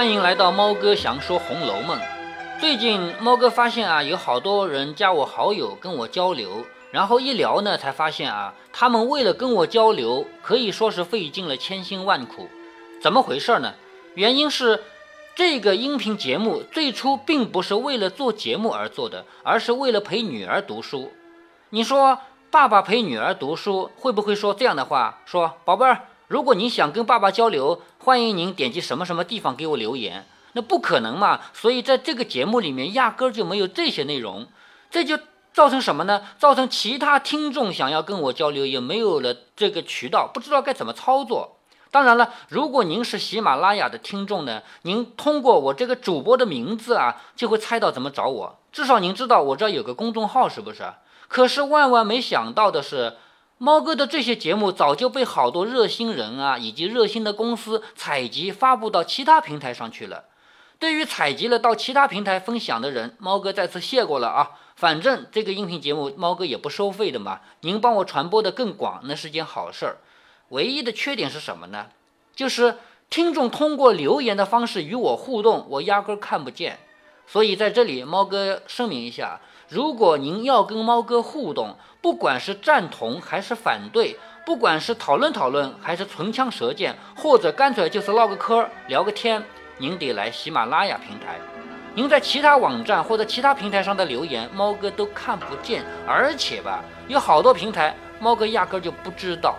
欢迎来到猫哥详说《红楼梦》。最近猫哥发现啊，有好多人加我好友跟我交流，然后一聊呢，才发现啊，他们为了跟我交流，可以说是费尽了千辛万苦。怎么回事呢？原因是这个音频节目最初并不是为了做节目而做的，而是为了陪女儿读书。你说爸爸陪女儿读书，会不会说这样的话？说宝贝儿。如果你想跟爸爸交流，欢迎您点击什么什么地方给我留言。那不可能嘛，所以在这个节目里面压根儿就没有这些内容，这就造成什么呢？造成其他听众想要跟我交流也没有了这个渠道，不知道该怎么操作。当然了，如果您是喜马拉雅的听众呢，您通过我这个主播的名字啊，就会猜到怎么找我。至少您知道我这有个公众号，是不是？可是万万没想到的是。猫哥的这些节目早就被好多热心人啊，以及热心的公司采集发布到其他平台上去了。对于采集了到其他平台分享的人，猫哥再次谢过了啊。反正这个音频节目猫哥也不收费的嘛，您帮我传播的更广，那是件好事儿。唯一的缺点是什么呢？就是听众通过留言的方式与我互动，我压根看不见。所以在这里，猫哥声明一下。如果您要跟猫哥互动，不管是赞同还是反对，不管是讨论讨论还是唇枪舌剑，或者干脆就是唠个嗑聊个天，您得来喜马拉雅平台。您在其他网站或者其他平台上的留言，猫哥都看不见，而且吧，有好多平台，猫哥压根就不知道。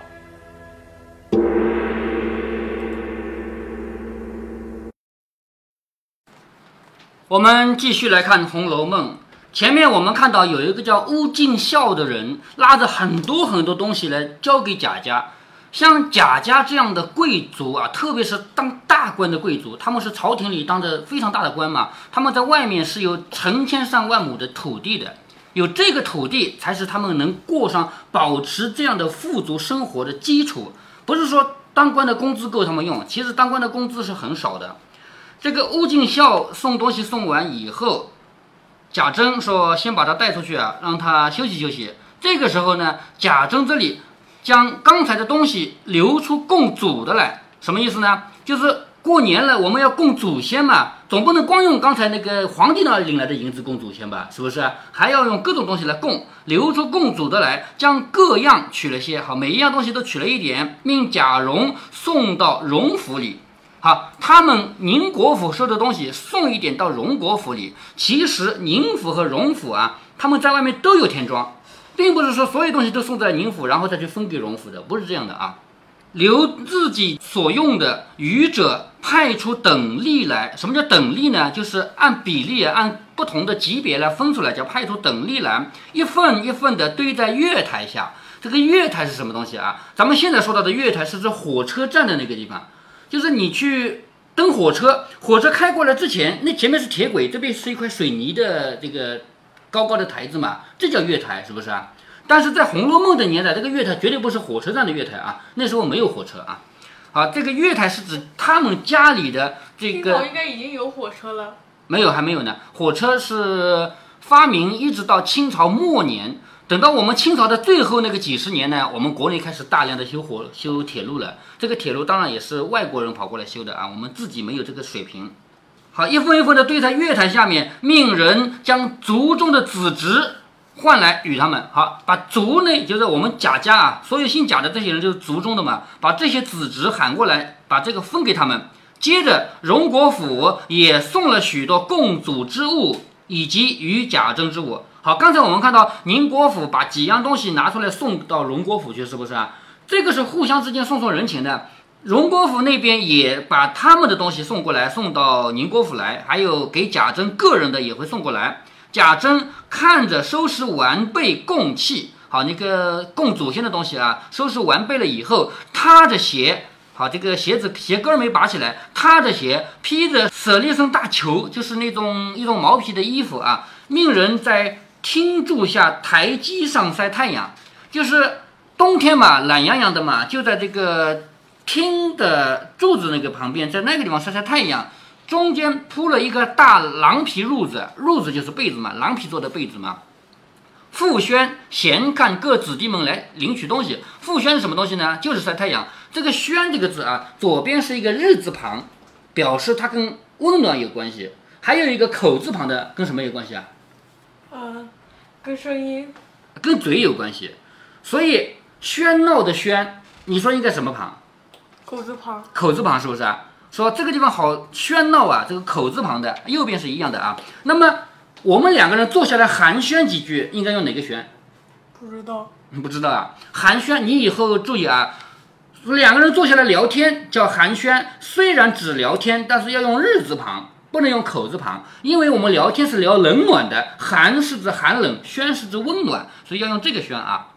我们继续来看《红楼梦》。前面我们看到有一个叫乌敬孝的人，拉着很多很多东西来交给贾家。像贾家这样的贵族啊，特别是当大官的贵族，他们是朝廷里当着非常大的官嘛。他们在外面是有成千上万亩的土地的，有这个土地才是他们能过上保持这样的富足生活的基础。不是说当官的工资够他们用，其实当官的工资是很少的。这个乌敬孝送东西送完以后。贾珍说：“先把他带出去啊，让他休息休息。”这个时候呢，贾珍这里将刚才的东西留出供祖的来，什么意思呢？就是过年了，我们要供祖先嘛，总不能光用刚才那个皇帝那领来的银子供祖先吧？是不是？还要用各种东西来供，留出供祖的来，将各样取了些，好，每一样东西都取了一点，命贾蓉送到荣府里。好，他们宁国府收的东西送一点到荣国府里。其实宁府和荣府啊，他们在外面都有田庄，并不是说所有东西都送在宁府，然后再去分给荣府的，不是这样的啊。留自己所用的，余者派出等力来。什么叫等力呢？就是按比例、按不同的级别来分出来，叫派出等力来，一份一份的堆在月台下。这个月台是什么东西啊？咱们现在说到的月台是指火车站的那个地方。就是你去登火车，火车开过来之前，那前面是铁轨，这边是一块水泥的这个高高的台子嘛，这叫月台，是不是啊？但是在《红楼梦》的年代，这个月台绝对不是火车站的月台啊，那时候没有火车啊。好，这个月台是指他们家里的这个。清应该已经有火车了。没有，还没有呢。火车是发明一直到清朝末年。等到我们清朝的最后那个几十年呢，我们国内开始大量的修火修铁路了。这个铁路当然也是外国人跑过来修的啊，我们自己没有这个水平。好，一份一份的堆在月台下面，命人将族中的子侄换来与他们。好，把族内就是我们贾家啊，所有姓贾的这些人就是族中的嘛，把这些子侄喊过来，把这个分给他们。接着荣国府也送了许多共祖之物，以及与贾政之物。好，刚才我们看到宁国府把几样东西拿出来送到荣国府去，是不是啊？这个是互相之间送送人情的。荣国府那边也把他们的东西送过来，送到宁国府来，还有给贾珍个人的也会送过来。贾珍看着收拾完备供器，好，那个供祖先的东西啊，收拾完备了以后，他的鞋，好，这个鞋子鞋跟没拔起来，他的鞋，披着舍利僧大裘，就是那种一种毛皮的衣服啊，命人在。厅柱下台基上晒太阳，就是冬天嘛，懒洋洋的嘛，就在这个厅的柱子那个旁边，在那个地方晒晒太阳。中间铺了一个大狼皮褥子，褥子就是被子嘛，狼皮做的被子嘛。傅轩闲看各子弟们来领取东西。傅轩是什么东西呢？就是晒太阳。这个轩这个字啊，左边是一个日字旁，表示它跟温暖有关系。还有一个口字旁的跟什么有关系啊？嗯，跟声音，跟嘴有关系。所以喧闹的喧，你说应该什么旁？口字旁，口字旁是不是啊？说这个地方好喧闹啊，这个口字旁的右边是一样的啊。那么我们两个人坐下来寒暄几句，应该用哪个暄？不知道，你不知道啊？寒暄，你以后注意啊。两个人坐下来聊天叫寒暄，虽然只聊天，但是要用日字旁。不能用口字旁，因为我们聊天是聊冷暖的，寒是指寒冷，暄是指温暖，所以要用这个暄啊，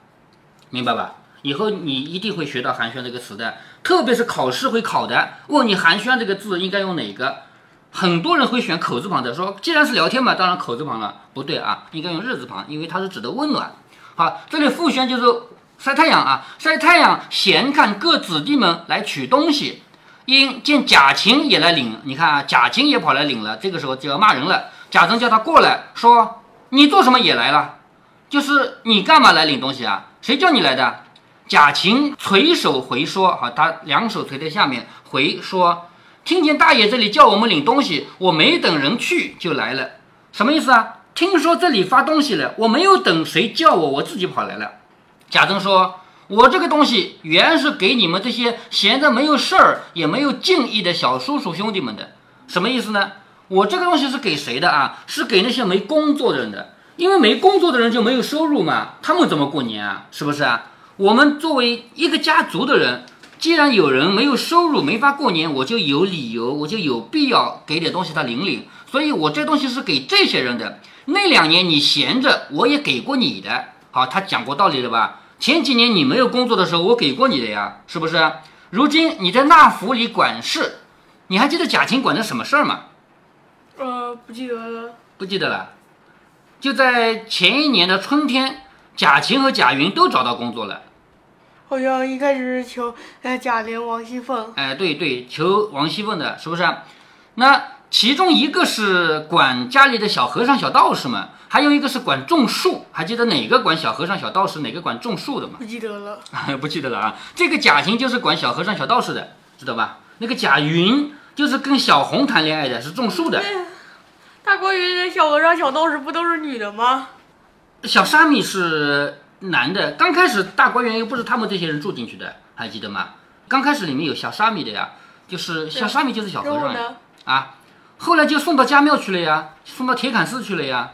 明白吧？以后你一定会学到寒暄这个词的，特别是考试会考的，问你寒暄这个字应该用哪个？很多人会选口字旁的，说既然是聊天嘛，当然口字旁了，不对啊，应该用日字旁，因为它是指的温暖。好，这里复暄就是晒太阳啊，晒太阳，闲看各子弟们来取东西。因见贾琴也来领，你看啊，贾琴也跑来领了。这个时候就要骂人了。贾政叫他过来，说：“你做什么也来了？就是你干嘛来领东西啊？谁叫你来的？”贾琴垂手回说：“好，他两手垂在下面回说，听见大爷这里叫我们领东西，我没等人去就来了。什么意思啊？听说这里发东西了，我没有等谁叫我，我自己跑来了。”贾政说。我这个东西原是给你们这些闲着没有事儿也没有敬意的小叔叔兄弟们的，什么意思呢？我这个东西是给谁的啊？是给那些没工作的人的，因为没工作的人就没有收入嘛，他们怎么过年啊？是不是啊？我们作为一个家族的人，既然有人没有收入没法过年，我就有理由，我就有必要给点东西他领领，所以我这东西是给这些人的。那两年你闲着，我也给过你的。好，他讲过道理了吧？前几年你没有工作的时候，我给过你的呀，是不是？如今你在那府里管事，你还记得贾琴管的什么事儿吗？呃，不记得了。不记得了。就在前一年的春天，贾琴和贾云都找到工作了。好像一开始是求呃贾玲、王熙凤。哎，对对，求王熙凤的，是不是？那其中一个是管家里的小和尚、小道士们。还有一个是管种树，还记得哪个管小和尚、小道士，哪个管种树的吗？不记得了，不记得了啊！这个贾行就是管小和尚、小道士的，知道吧？那个贾云就是跟小红谈恋爱的，是种树的。大观园的小和尚、小道士不都是女的吗？小沙弥是男的。刚开始大观园又不是他们这些人住进去的，还记得吗？刚开始里面有小沙弥的呀，就是小沙弥就是小和尚呀。啊，后来就送到家庙去了呀，送到铁槛寺去了呀。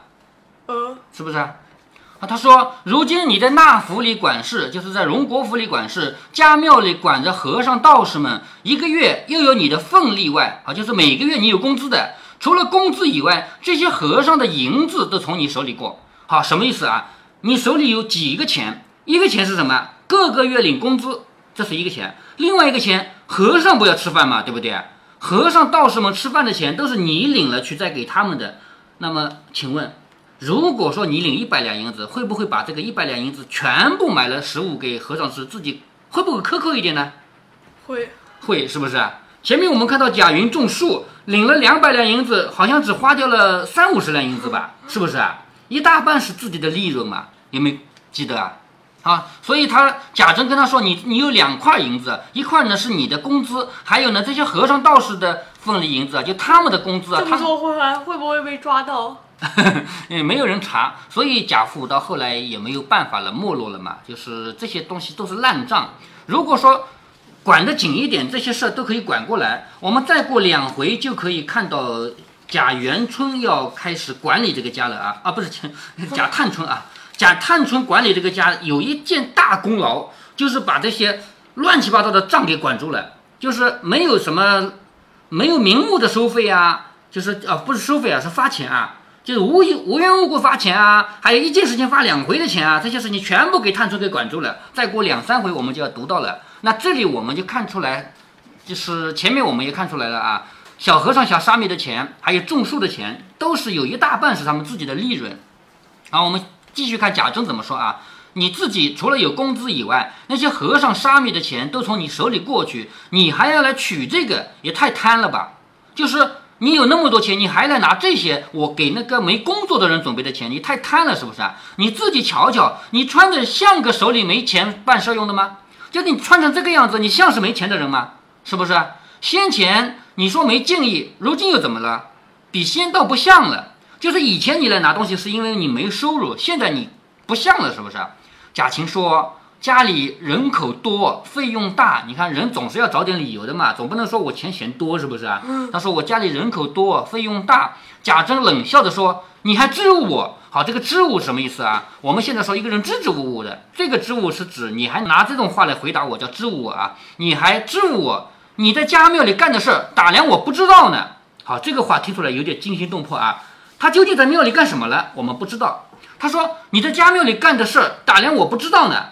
是不是啊？他说：“如今你在那府里管事，就是在荣国府里管事，家庙里管着和尚道士们，一个月又有你的份例外啊，就是每个月你有工资的。除了工资以外，这些和尚的银子都从你手里过。好，什么意思啊？你手里有几个钱？一个钱是什么？各个月领工资，这是一个钱。另外一个钱，和尚不要吃饭嘛，对不对？和尚道士们吃饭的钱都是你领了去再给他们的。那么，请问？”如果说你领一百两银子，会不会把这个一百两银子全部买了食物给和尚吃？自己会不会克扣一点呢？会会是不是？前面我们看到贾云种树，领了两百两银子，好像只花掉了三五十两银子吧？是不是啊？一大半是自己的利润嘛？有没有记得啊？啊，所以他贾珍跟他说：“你你有两块银子，一块呢是你的工资，还有呢这些和尚道士的份里银子啊，就他们的工资啊。”这么说会会不会被抓到？也没有人查，所以贾府到后来也没有办法了，没落了嘛。就是这些东西都是烂账。如果说管得紧一点，这些事儿都可以管过来。我们再过两回就可以看到贾元春要开始管理这个家了啊啊，不是贾探春啊，贾探春管理这个家有一件大功劳，就是把这些乱七八糟的账给管住了，就是没有什么没有名目的收费啊，就是啊不是收费啊，是发钱啊。就是无无缘无故发钱啊，还有一件事情发两回的钱啊，这些事情全部给探春给管住了。再过两三回，我们就要读到了。那这里我们就看出来，就是前面我们也看出来了啊，小和尚、小沙弥的钱，还有种树的钱，都是有一大半是他们自己的利润。好，我们继续看贾政怎么说啊？你自己除了有工资以外，那些和尚、沙弥的钱都从你手里过去，你还要来取这个，也太贪了吧？就是。你有那么多钱，你还来拿这些？我给那个没工作的人准备的钱，你太贪了，是不是啊？你自己瞧瞧，你穿着像个手里没钱办事用的吗？就你穿成这个样子，你像是没钱的人吗？是不是？先前你说没敬意，如今又怎么了？比先倒不像了。就是以前你来拿东西是因为你没收入，现在你不像了，是不是？贾琴说。家里人口多，费用大，你看人总是要找点理由的嘛，总不能说我钱嫌多，是不是啊？他说我家里人口多，费用大。贾珍冷笑着说：“你还支吾我？好，这个支吾什么意思啊？我们现在说一个人支支吾吾的，这个支吾是指你还拿这种话来回答我，叫支吾我啊？你还支吾我？你在家庙里干的事儿，打量我不知道呢？好，这个话听出来有点惊心动魄啊。他究竟在庙里干什么了？我们不知道。他说你在家庙里干的事儿，打量我不知道呢？”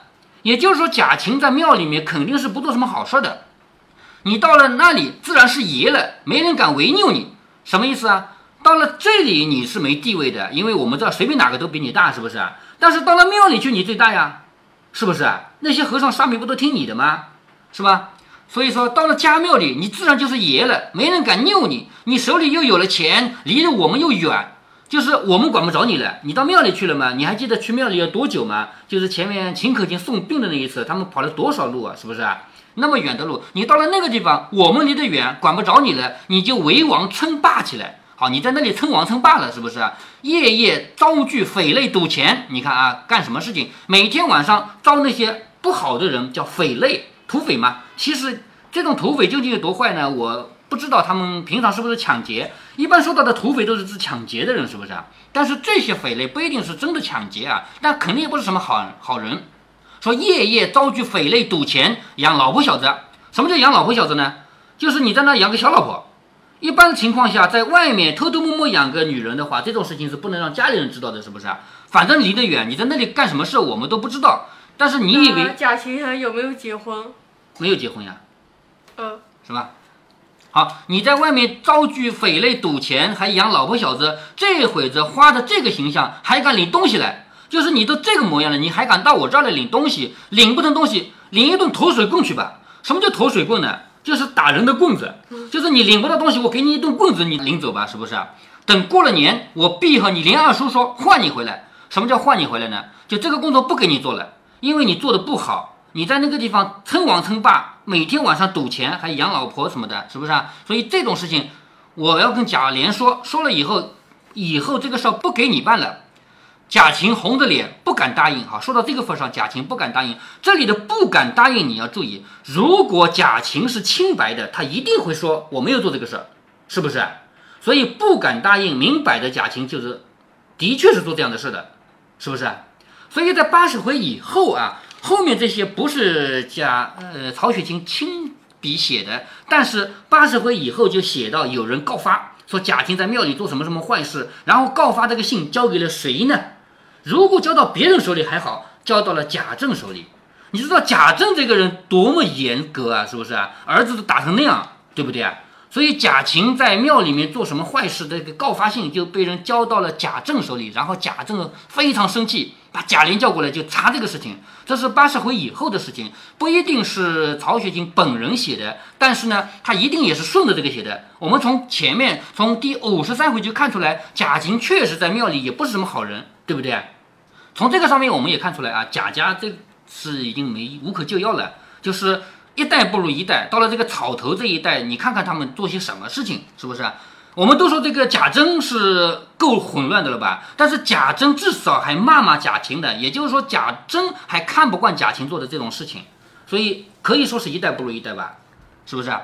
也就是说，贾琴在庙里面肯定是不做什么好事的。你到了那里，自然是爷了，没人敢违拗你。什么意思啊？到了这里你是没地位的，因为我们知道随便哪个都比你大，是不是？但是到了庙里去，你最大呀，是不是？那些和尚沙弥不都听你的吗？是吧？所以说，到了家庙里，你自然就是爷了，没人敢拗你。你手里又有了钱，离着我们又远。就是我们管不着你了，你到庙里去了吗？你还记得去庙里要多久吗？就是前面秦可卿送病的那一次，他们跑了多少路啊？是不是啊？那么远的路，你到了那个地方，我们离得远，管不着你了，你就为王称霸起来。好，你在那里称王称霸了，是不是？夜夜招聚匪类赌钱，你看啊，干什么事情？每天晚上招那些不好的人，叫匪类土匪嘛。其实这种土匪究竟有多坏呢？我。不知道他们平常是不是抢劫？一般说到的土匪都是指抢劫的人，是不是啊？但是这些匪类不一定是真的抢劫啊，但肯定也不是什么好好人。说夜夜遭拒匪类赌钱养老婆小子，什么叫养老婆小子呢？就是你在那养个小老婆。一般情况下，在外面偷偷摸摸养个女人的话，这种事情是不能让家里人知道的，是不是啊？反正离得远，你在那里干什么事我们都不知道。但是你以为贾琴还有没有结婚？没有结婚呀。嗯，是吧？好，你在外面招聚匪类赌钱，还养老婆小子，这会子花的这个形象，还敢领东西来？就是你都这个模样了，你还敢到我这儿来领东西？领不成东西，领一顿投水棍去吧。什么叫投水棍呢？就是打人的棍子。就是你领不到东西，我给你一顿棍子，你领走吧，是不是？等过了年，我必和你林二叔说换你回来。什么叫换你回来呢？就这个工作不给你做了，因为你做的不好。你在那个地方称王称霸，每天晚上赌钱，还养老婆什么的，是不是啊？所以这种事情，我要跟贾琏说，说了以后，以后这个事儿不给你办了。贾琴红着脸不敢答应。好，说到这个份上，贾琴不敢答应。这里的不敢答应，你要注意，如果贾琴是清白的，他一定会说我没有做这个事儿，是不是？所以不敢答应，明摆着贾琴就是的确是做这样的事的，是不是？所以在八十回以后啊。后面这些不是贾呃曹雪芹亲笔写的，但是八十回以后就写到有人告发说贾婷在庙里做什么什么坏事，然后告发这个信交给了谁呢？如果交到别人手里还好，交到了贾政手里，你知道贾政这个人多么严格啊，是不是啊？儿子都打成那样，对不对啊？所以贾琴在庙里面做什么坏事，这个告发信就被人交到了贾政手里，然后贾政非常生气，把贾琏叫过来就查这个事情。这是八十回以后的事情，不一定是曹雪芹本人写的，但是呢，他一定也是顺着这个写的。我们从前面从第五十三回就看出来，贾琴确实在庙里也不是什么好人，对不对？从这个上面我们也看出来啊，贾家这是已经没无可救药了，就是。一代不如一代，到了这个草头这一代，你看看他们做些什么事情，是不是？我们都说这个贾珍是够混乱的了吧？但是贾珍至少还骂骂贾琴的，也就是说贾珍还看不惯贾琴做的这种事情，所以可以说是一代不如一代吧？是不是？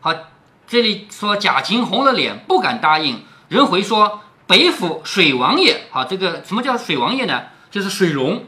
好，这里说贾琴红了脸，不敢答应。人回说北府水王爷，好，这个什么叫水王爷呢？就是水龙，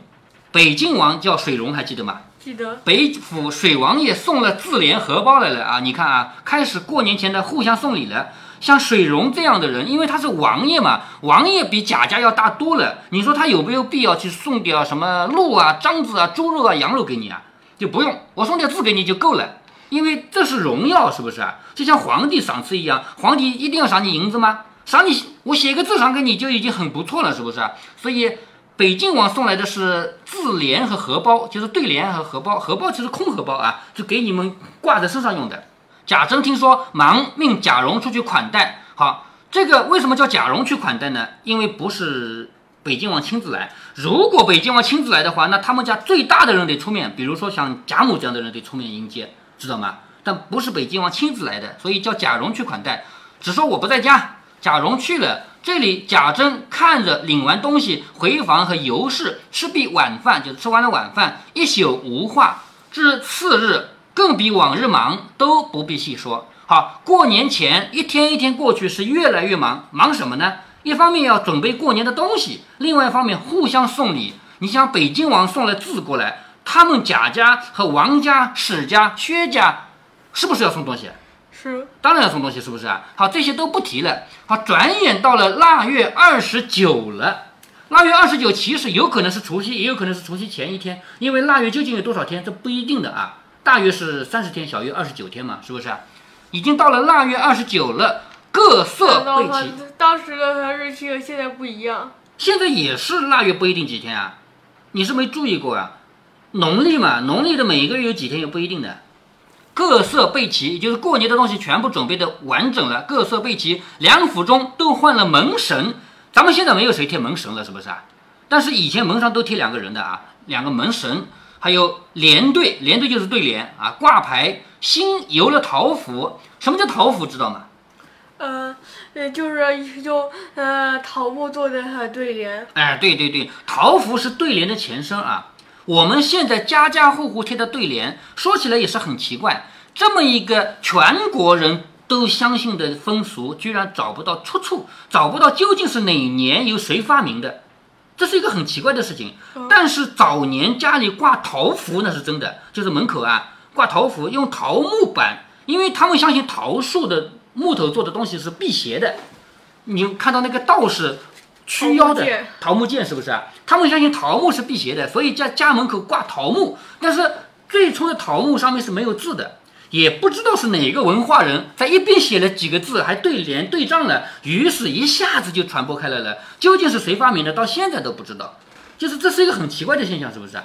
北晋王叫水龙，还记得吗？记得北府水王爷送了自联荷包来了啊！你看啊，开始过年前的互相送礼了。像水溶这样的人，因为他是王爷嘛，王爷比贾家要大多了。你说他有没有必要去送点什么鹿啊、獐子啊、猪肉啊、羊肉给你啊？就不用，我送点字给你就够了，因为这是荣耀，是不是啊？就像皇帝赏赐一样，皇帝一定要赏你银子吗？赏你，我写个字赏给你就已经很不错了，是不是？所以。北晋王送来的是自联和荷包，就是对联和荷包。荷包其实空荷包啊，就给你们挂在身上用的。贾珍听说，忙命贾蓉出去款待。好，这个为什么叫贾蓉去款待呢？因为不是北晋王亲自来。如果北晋王亲自来的话，那他们家最大的人得出面，比如说像贾母这样的人得出面迎接，知道吗？但不是北京王亲自来的，所以叫贾蓉去款待。只说我不在家，贾蓉去了。这里贾珍看着领完东西回房和尤氏吃毕晚饭，就吃完了晚饭，一宿无话。至次日，更比往日忙，都不必细说。好，过年前一天一天过去，是越来越忙。忙什么呢？一方面要准备过年的东西，另外一方面互相送礼。你像北京王送了字过来，他们贾家和王家、史家、薛家，是不是要送东西？是，当然要送东西，是不是啊？好，这些都不提了。好，转眼到了腊月二十九了。腊月二十九其实有可能是除夕，也有可能是除夕前一天，因为腊月究竟有多少天，这不一定的啊。大约是三十天，小于二十九天嘛，是不是啊？已经到了腊月二十九了，各色备齐。当时的日期和现在不一样。现在也是腊月不一定几天啊，你是没注意过啊？农历嘛，农历的每一个月有几天也不一定的。各色备齐，也就是过年的东西全部准备的完整了，各色备齐。两府中都换了门神。咱们现在没有谁贴门神了，是不是啊？但是以前门上都贴两个人的啊，两个门神，还有连队，连队就是对联啊，挂牌。新游了桃符，什么叫桃符？知道吗？呃，呃，就是就呃桃木做的对联。哎，对对对，桃符是对联的前身啊。我们现在家家户户贴的对联，说起来也是很奇怪，这么一个全国人。都相信的风俗，居然找不到出处，找不到究竟是哪年由谁发明的，这是一个很奇怪的事情。但是早年家里挂桃符那是真的，就是门口啊挂桃符，用桃木板，因为他们相信桃树的木头做的东西是辟邪的。你看到那个道士驱妖的桃木剑是不是啊？他们相信桃木是辟邪的，所以家家门口挂桃木。但是最初的桃木上面是没有字的。也不知道是哪个文化人在一边写了几个字，还对联对仗了，于是一下子就传播开来了。究竟是谁发明的，到现在都不知道。就是这是一个很奇怪的现象，是不是？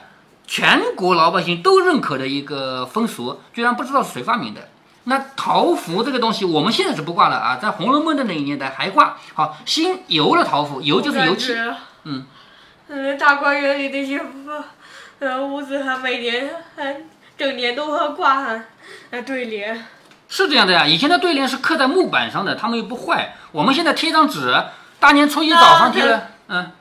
全国老百姓都认可的一个风俗，居然不知道是谁发明的。那桃符这个东西，我们现在是不挂了啊，在《红楼梦》的那个年代还挂。好，新油了桃符，油就是油漆。嗯。嗯，大观园里那些呃屋子，还每年还整年都会挂上。呃，对联是这样的呀。以前的对联是刻在木板上的，他们又不坏。我们现在贴张纸，大年初一早上贴的，嗯。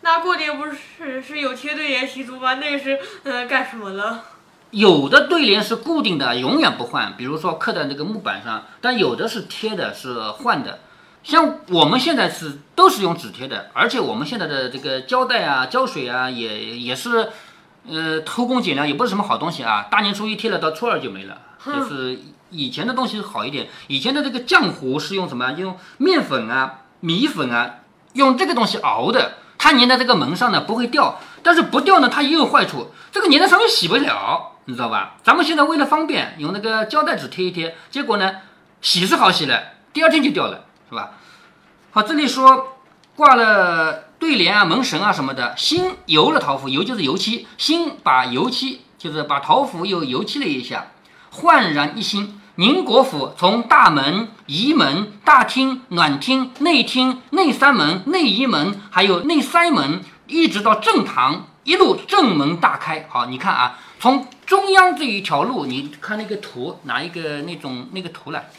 那过年不是是有贴对联习俗吗？那个是嗯干什么了？有的对联是固定的，永远不换，比如说刻在那个木板上。但有的是贴的，是换的。像我们现在是都是用纸贴的，而且我们现在的这个胶带啊、胶水啊，也也是。呃，偷工减料也不是什么好东西啊！大年初一贴了，到初二就没了。就是以前的东西好一点，以前的这个浆糊是用什么？用面粉啊、米粉啊，用这个东西熬的。它粘在这个门上呢，不会掉。但是不掉呢，它也有坏处。这个粘在上面洗不了，你知道吧？咱们现在为了方便，用那个胶带纸贴一贴，结果呢，洗是好洗了，第二天就掉了，是吧？好，这里说挂了。对联啊，门神啊什么的，新油了桃符，油就是油漆，新把油漆就是把桃符又油漆了一下，焕然一新。宁国府从大门、仪门、大厅、暖厅、内厅、内三门、内仪门，还有内塞门，一直到正堂，一路正门大开。好，你看啊，从中央这一条路，你看那个图，拿一个那种那个图来，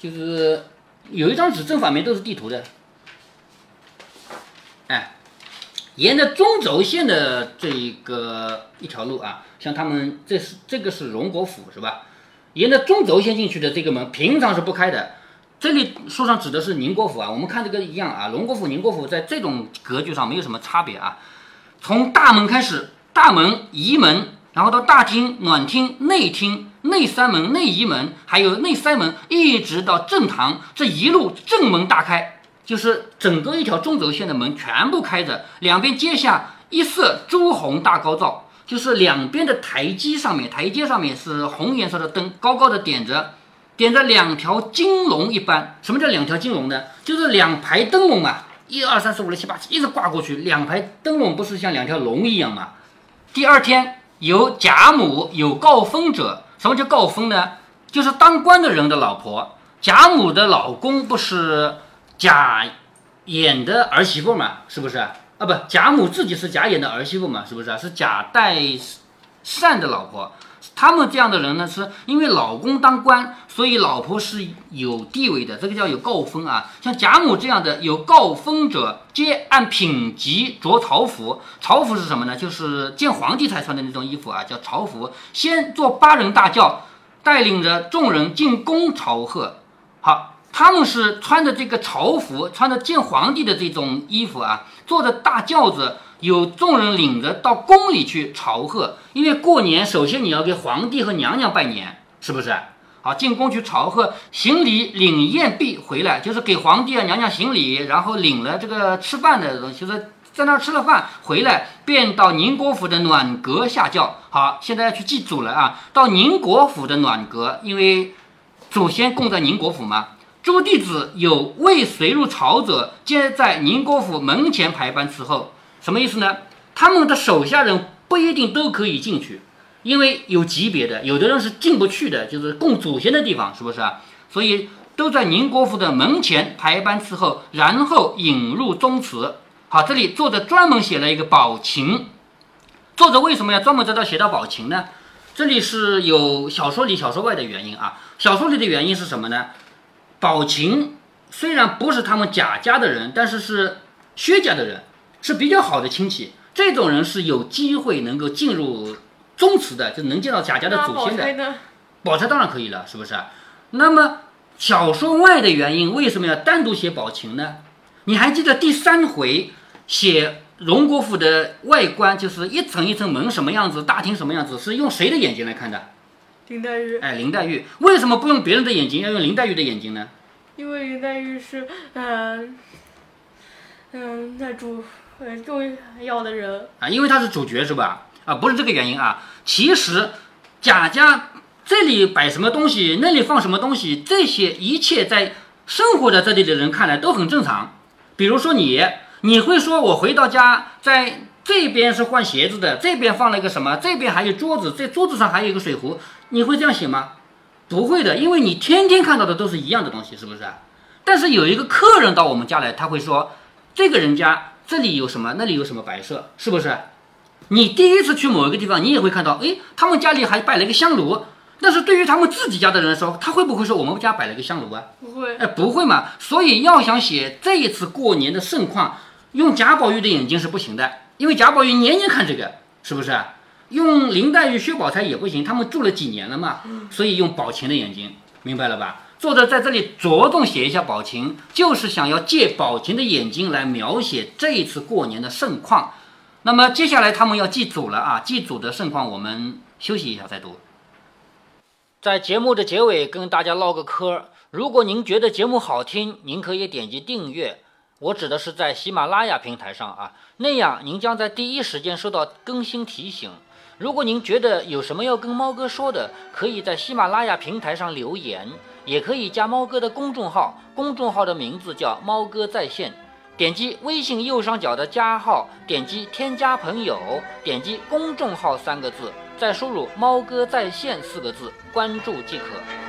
就是有一张纸正反面都是地图的。哎，沿着中轴线的这一个一条路啊，像他们这是这个是荣国府是吧？沿着中轴线进去的这个门，平常是不开的。这里书上指的是宁国府啊，我们看这个一样啊，荣国府、宁国府在这种格局上没有什么差别啊。从大门开始，大门、仪门，然后到大厅、暖厅、内厅、内三门、内仪门，还有内三门，一直到正堂，这一路正门大开。就是整个一条中轴线的门全部开着，两边接下一色朱红大高照，就是两边的台基上面，台阶上面是红颜色的灯，高高的点着，点着两条金龙一般。什么叫两条金龙呢？就是两排灯笼嘛，一二三四五六七八，一直挂过去，两排灯笼不是像两条龙一样吗？第二天有贾母有告封者，什么叫告封呢？就是当官的人的老婆，贾母的老公不是。贾演的儿媳妇嘛，是不是啊？不，贾母自己是贾演的儿媳妇嘛，是不是？是贾代善的老婆。他们这样的人呢，是因为老公当官，所以老婆是有地位的，这个叫有诰封啊。像贾母这样的有诰封者，皆按品级着朝服。朝服是什么呢？就是见皇帝才穿的那种衣服啊，叫朝服。先坐八人大轿，带领着众人进宫朝贺。好，他们是穿着这个朝服，穿着见皇帝的这种衣服啊，坐着大轿子。有众人领着到宫里去朝贺，因为过年首先你要给皇帝和娘娘拜年，是不是？好，进宫去朝贺，行礼领宴毕回来，就是给皇帝啊娘娘行礼，然后领了这个吃饭的东西，就是在那儿吃了饭回来，便到宁国府的暖阁下轿。好，现在要去祭祖了啊，到宁国府的暖阁，因为祖先供在宁国府嘛。诸弟子有未随入朝者，皆在宁国府门前排班伺候。什么意思呢？他们的手下人不一定都可以进去，因为有级别的，有的人是进不去的，就是供祖先的地方，是不是啊？所以都在宁国府的门前排班伺候，然后引入宗祠。好，这里作者专门写了一个宝琴。作者为什么要专门在这写到宝琴呢？这里是有小说里小说外的原因啊。小说里的原因是什么呢？宝琴虽然不是他们贾家的人，但是是薛家的人。是比较好的亲戚，这种人是有机会能够进入宗祠的，就能见到贾家的祖先的。宝钗当然可以了，是不是？那么小说外的原因为什么要单独写宝琴呢？你还记得第三回写荣国府的外观，就是一层一层门什么样子，大厅什么样子，是用谁的眼睛来看的？林黛玉。哎，林黛玉为什么不用别人的眼睛，要用林黛玉的眼睛呢？因为林黛玉是，嗯，嗯，那主。很重要的人啊，因为他是主角是吧？啊，不是这个原因啊。其实贾家这里摆什么东西，那里放什么东西，这些一切在生活在这里的人看来都很正常。比如说你，你会说我回到家，在这边是换鞋子的，这边放了一个什么，这边还有桌子，这桌子上还有一个水壶，你会这样写吗？不会的，因为你天天看到的都是一样的东西，是不是？但是有一个客人到我们家来，他会说这个人家。这里有什么？那里有什么摆设？是不是？你第一次去某一个地方，你也会看到，哎，他们家里还摆了一个香炉。但是对于他们自己家的人来说，他会不会说我们家摆了一个香炉啊？不会，哎，不会嘛。所以要想写这一次过年的盛况，用贾宝玉的眼睛是不行的，因为贾宝玉年年看这个，是不是？用林黛玉、薛宝钗也不行，他们住了几年了嘛。所以用宝琴的眼睛，明白了吧？作者在这里着重写一下宝琴，就是想要借宝琴的眼睛来描写这一次过年的盛况。那么接下来他们要祭祖了啊！祭祖的盛况，我们休息一下再读。在节目的结尾跟大家唠个嗑。如果您觉得节目好听，您可以点击订阅，我指的是在喜马拉雅平台上啊，那样您将在第一时间收到更新提醒。如果您觉得有什么要跟猫哥说的，可以在喜马拉雅平台上留言。也可以加猫哥的公众号，公众号的名字叫猫哥在线。点击微信右上角的加号，点击添加朋友，点击公众号三个字，再输入猫哥在线四个字，关注即可。